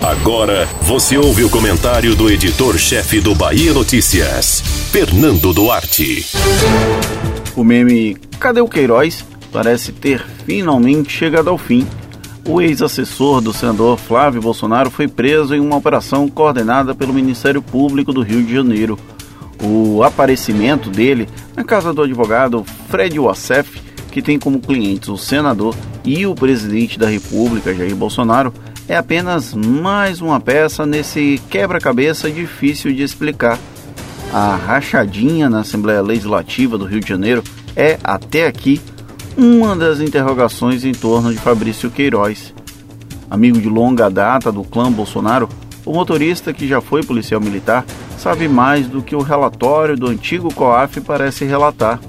Agora você ouve o comentário do editor-chefe do Bahia Notícias, Fernando Duarte. O meme Cadê o Queiroz? parece ter finalmente chegado ao fim. O ex-assessor do senador Flávio Bolsonaro foi preso em uma operação coordenada pelo Ministério Público do Rio de Janeiro. O aparecimento dele na casa do advogado Fred Wassef, que tem como clientes o senador e o presidente da República, Jair Bolsonaro, é apenas mais uma peça nesse quebra-cabeça difícil de explicar. A rachadinha na Assembleia Legislativa do Rio de Janeiro é, até aqui, uma das interrogações em torno de Fabrício Queiroz. Amigo de longa data do clã Bolsonaro, o motorista que já foi policial militar sabe mais do que o relatório do antigo COAF parece relatar.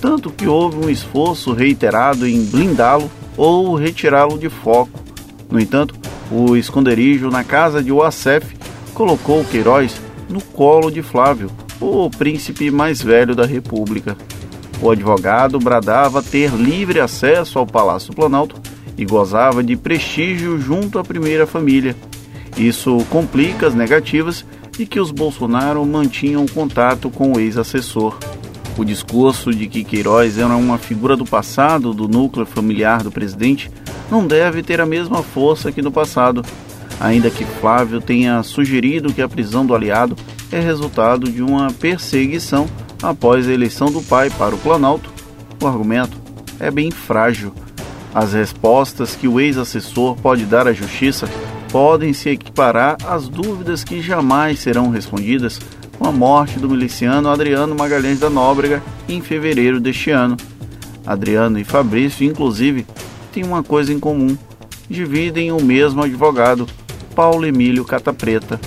Tanto que houve um esforço reiterado em blindá-lo ou retirá-lo de foco. No entanto, o esconderijo na casa de Uacef colocou Queiroz no colo de Flávio, o príncipe mais velho da República. O advogado bradava ter livre acesso ao Palácio Planalto e gozava de prestígio junto à primeira família. Isso complica as negativas de que os Bolsonaro mantinham contato com o ex-assessor. O discurso de que Queiroz era uma figura do passado do núcleo familiar do presidente não deve ter a mesma força que no passado, ainda que Flávio tenha sugerido que a prisão do aliado é resultado de uma perseguição após a eleição do pai para o Planalto. O argumento é bem frágil. As respostas que o ex-assessor pode dar à justiça podem se equiparar às dúvidas que jamais serão respondidas com a morte do miliciano Adriano Magalhães da Nóbrega em fevereiro deste ano. Adriano e Fabrício, inclusive, têm uma coisa em comum: dividem o mesmo advogado, Paulo Emílio Catapreta.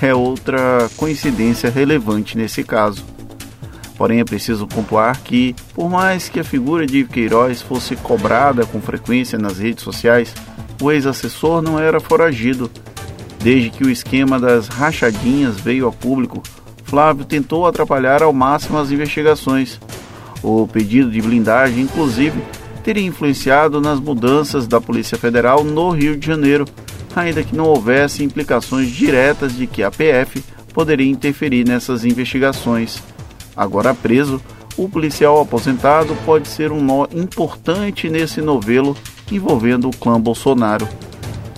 É outra coincidência relevante nesse caso. Porém, é preciso pontuar que, por mais que a figura de Queiroz fosse cobrada com frequência nas redes sociais, o ex-assessor não era foragido. Desde que o esquema das rachadinhas veio a público, Flávio tentou atrapalhar ao máximo as investigações. O pedido de blindagem, inclusive, teria influenciado nas mudanças da Polícia Federal no Rio de Janeiro, ainda que não houvesse implicações diretas de que a PF poderia interferir nessas investigações. Agora preso, o policial aposentado pode ser um nó importante nesse novelo envolvendo o clã Bolsonaro.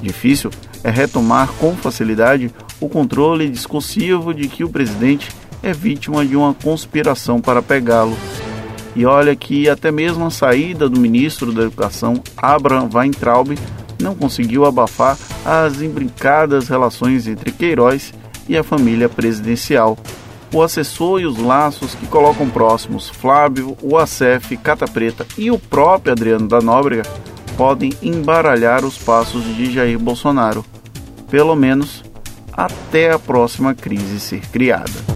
Difícil é retomar com facilidade o controle discursivo de que o presidente é vítima de uma conspiração para pegá-lo. E olha que até mesmo a saída do ministro da Educação, Abraham Weintraub, não conseguiu abafar as imbricadas relações entre Queiroz e a família presidencial. O assessor e os laços que colocam próximos Flávio, o Acef, Cata Preta e o próprio Adriano da Nóbrega podem embaralhar os passos de Jair Bolsonaro, pelo menos até a próxima crise ser criada.